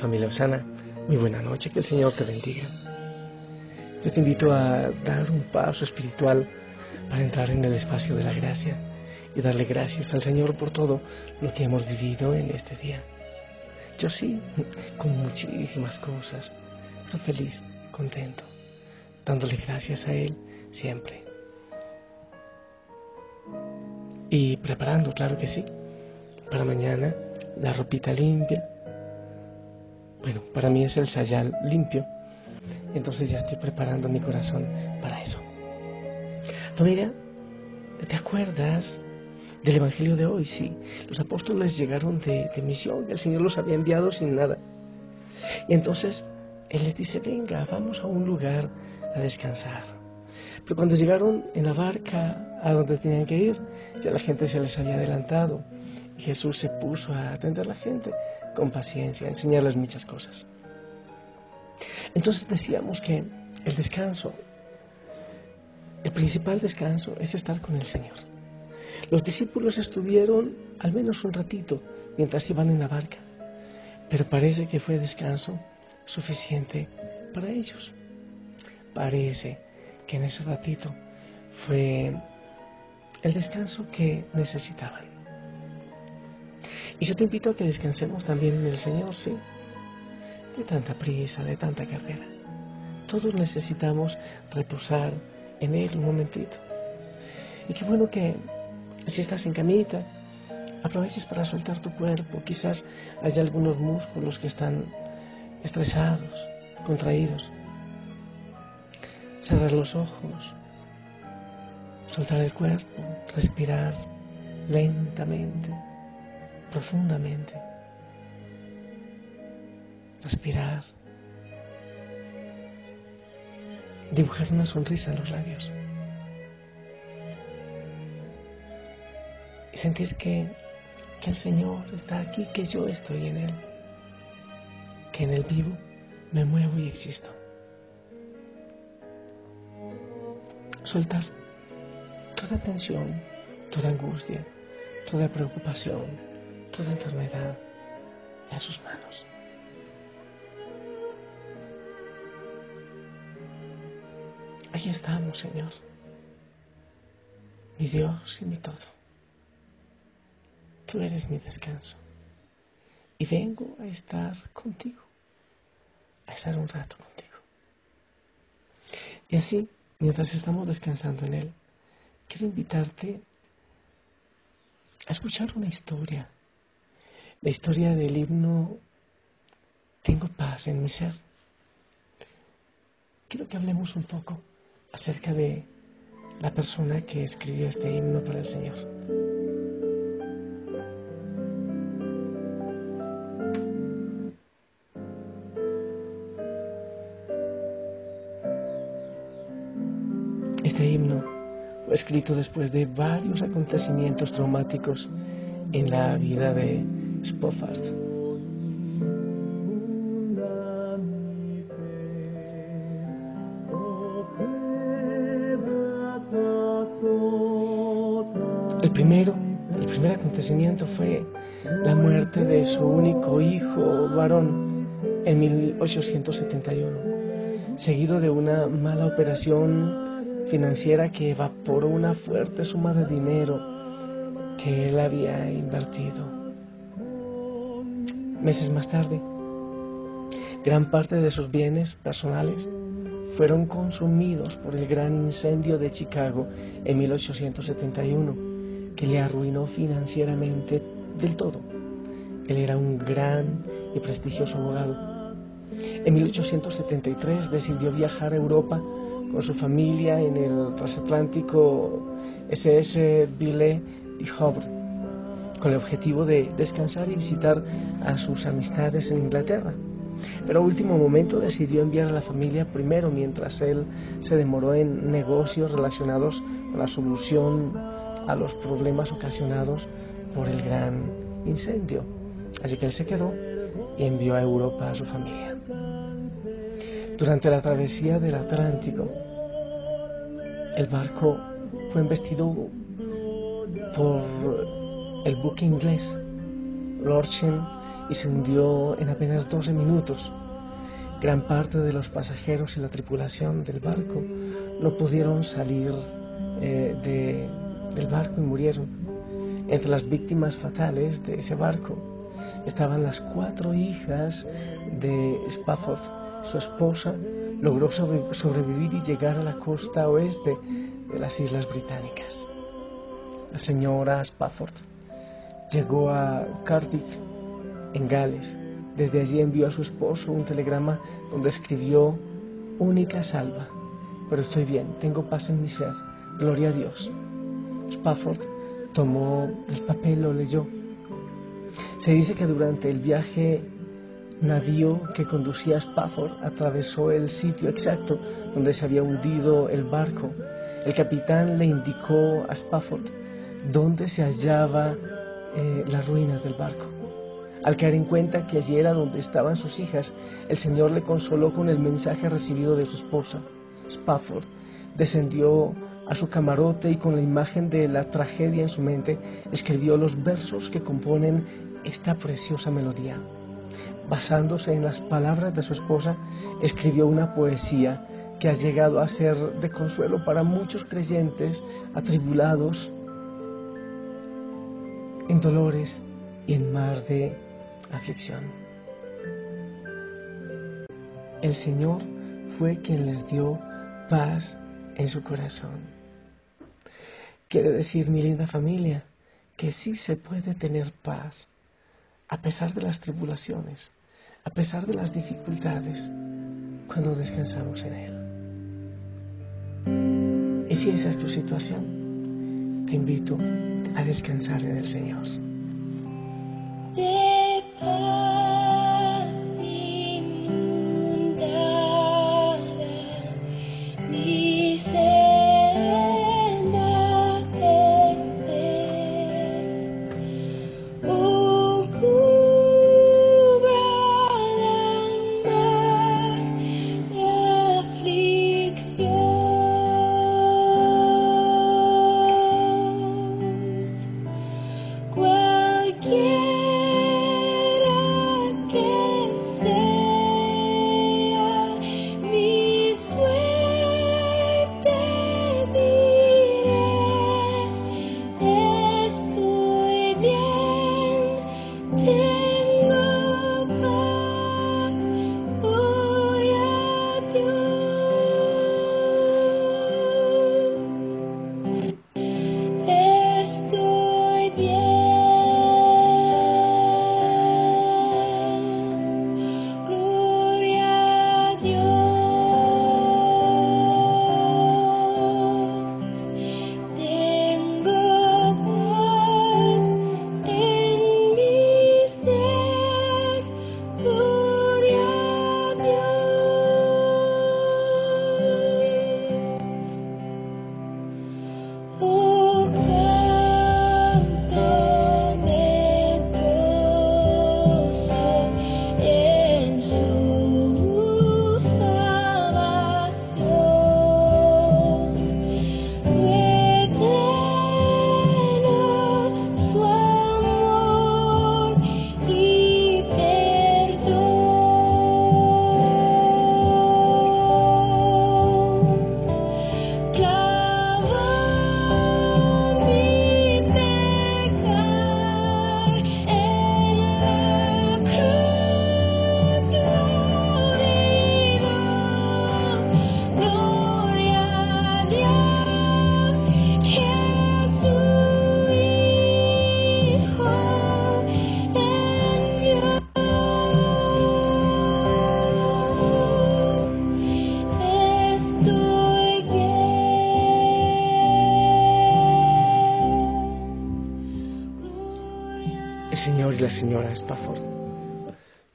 Familia Osana, muy buena noche, que el Señor te bendiga. Yo te invito a dar un paso espiritual para entrar en el espacio de la gracia y darle gracias al Señor por todo lo que hemos vivido en este día. Yo sí, con muchísimas cosas, pero feliz, contento, dándole gracias a Él siempre. Y preparando, claro que sí, para mañana la ropita limpia, bueno, para mí es el sayal limpio. Entonces ya estoy preparando mi corazón para eso. Familia, ¿te acuerdas del Evangelio de hoy? Sí, los apóstoles llegaron de, de misión, el Señor los había enviado sin nada. Y entonces Él les dice, venga, vamos a un lugar a descansar. Pero cuando llegaron en la barca a donde tenían que ir, ya la gente se les había adelantado. Jesús se puso a atender a la gente con paciencia, enseñarles muchas cosas. Entonces decíamos que el descanso, el principal descanso es estar con el Señor. Los discípulos estuvieron al menos un ratito mientras iban en la barca, pero parece que fue descanso suficiente para ellos. Parece que en ese ratito fue el descanso que necesitaban. Y yo te invito a que descansemos también en el Señor, sí. De tanta prisa, de tanta carrera. Todos necesitamos reposar en Él un momentito. Y qué bueno que si estás en camita, aproveches para soltar tu cuerpo. Quizás haya algunos músculos que están estresados, contraídos. Cerrar los ojos, soltar el cuerpo, respirar lentamente profundamente. Respirar. Dibujar una sonrisa en los labios. Y sentir que, que el Señor está aquí, que yo estoy en Él. Que en Él vivo, me muevo y existo. Soltar toda tensión, toda angustia, toda preocupación, toda enfermedad a sus manos. Aquí estamos, Señor, mi Dios y mi todo. Tú eres mi descanso. Y vengo a estar contigo, a estar un rato contigo. Y así, mientras estamos descansando en Él, quiero invitarte a escuchar una historia la historia del himno Tengo paz en mi ser. Quiero que hablemos un poco acerca de la persona que escribió este himno para el Señor. Este himno fue escrito después de varios acontecimientos traumáticos en la vida de el primero, el primer acontecimiento fue la muerte de su único hijo varón en 1871, seguido de una mala operación financiera que evaporó una fuerte suma de dinero que él había invertido meses más tarde. Gran parte de sus bienes personales fueron consumidos por el gran incendio de Chicago en 1871, que le arruinó financieramente del todo. Él era un gran y prestigioso abogado. En 1873 decidió viajar a Europa con su familia en el transatlántico SS Ville y Havre, con el objetivo de descansar y visitar a sus amistades en Inglaterra. Pero a último momento decidió enviar a la familia primero mientras él se demoró en negocios relacionados con la solución a los problemas ocasionados por el gran incendio. Así que él se quedó y envió a Europa a su familia. Durante la travesía del Atlántico, el barco fue embestido por el buque inglés Lorchen y se hundió en apenas 12 minutos. Gran parte de los pasajeros y la tripulación del barco no pudieron salir eh, del barco y murieron. Entre las víctimas fatales de ese barco estaban las cuatro hijas de Spafford. Su esposa logró sobrevivir y llegar a la costa oeste de las Islas Británicas. La señora Spafford llegó a Cardiff en Gales. Desde allí envió a su esposo un telegrama donde escribió, única salva, pero estoy bien, tengo paz en mi ser, gloria a Dios. Spafford tomó el papel, lo leyó. Se dice que durante el viaje navío que conducía a Spafford atravesó el sitio exacto donde se había hundido el barco. El capitán le indicó a Spafford dónde se hallaba eh, las ruinas del barco. Al caer en cuenta que allí era donde estaban sus hijas, el Señor le consoló con el mensaje recibido de su esposa. Spafford descendió a su camarote y con la imagen de la tragedia en su mente escribió los versos que componen esta preciosa melodía. Basándose en las palabras de su esposa, escribió una poesía que ha llegado a ser de consuelo para muchos creyentes atribulados en dolores y en mar de aflicción. El Señor fue quien les dio paz en su corazón. Quiere decir, mi linda familia, que sí se puede tener paz a pesar de las tribulaciones, a pesar de las dificultades, cuando descansamos en Él. Y si esa es tu situación, te invito a descansar en el Señor.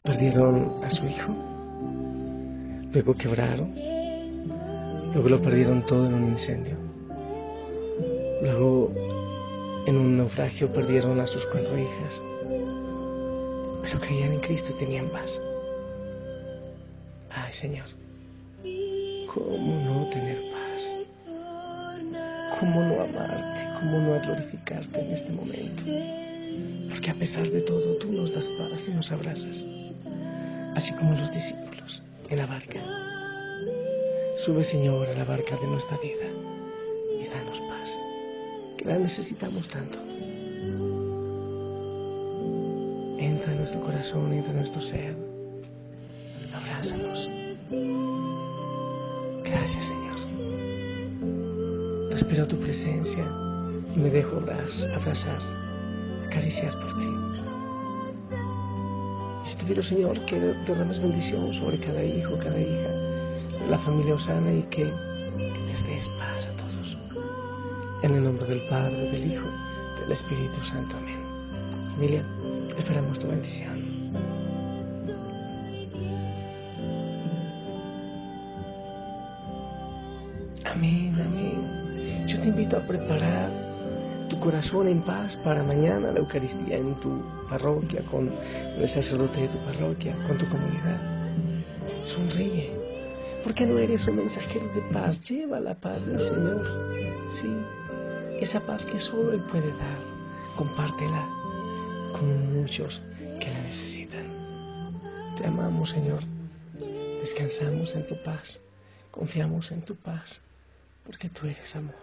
Perdieron a su hijo, luego quebraron, luego lo perdieron todo en un incendio, luego en un naufragio perdieron a sus cuatro hijas, pero creían en Cristo y tenían paz. Ay Señor, ¿cómo no tener paz? ¿Cómo no amarte? ¿Cómo no glorificarte en este momento? Porque a pesar de todo, tú nos das paz y nos abrazas, así como los discípulos en la barca. Sube, Señor, a la barca de nuestra vida y danos paz, que la necesitamos tanto. Entra en nuestro corazón, entra en nuestro ser. Abrázanos. Gracias, Señor. Te espero tu presencia y me dejo abrazar, acariciar por ti. Y te pido, Señor, que derrames bendición sobre cada hijo, cada hija, la familia Osana y que les des paz a todos. En el nombre del Padre, del Hijo, del Espíritu Santo. Amén. Familia, esperamos tu bendición. Amén, amén. Yo te invito a preparar corazón en paz para mañana la Eucaristía en tu parroquia, con el sacerdote de tu parroquia, con tu comunidad. Sonríe. porque no eres un mensajero de paz? Lleva la paz del Señor. Sí, esa paz que solo Él puede dar. Compártela con muchos que la necesitan. Te amamos, Señor. Descansamos en tu paz. Confiamos en tu paz, porque tú eres amor.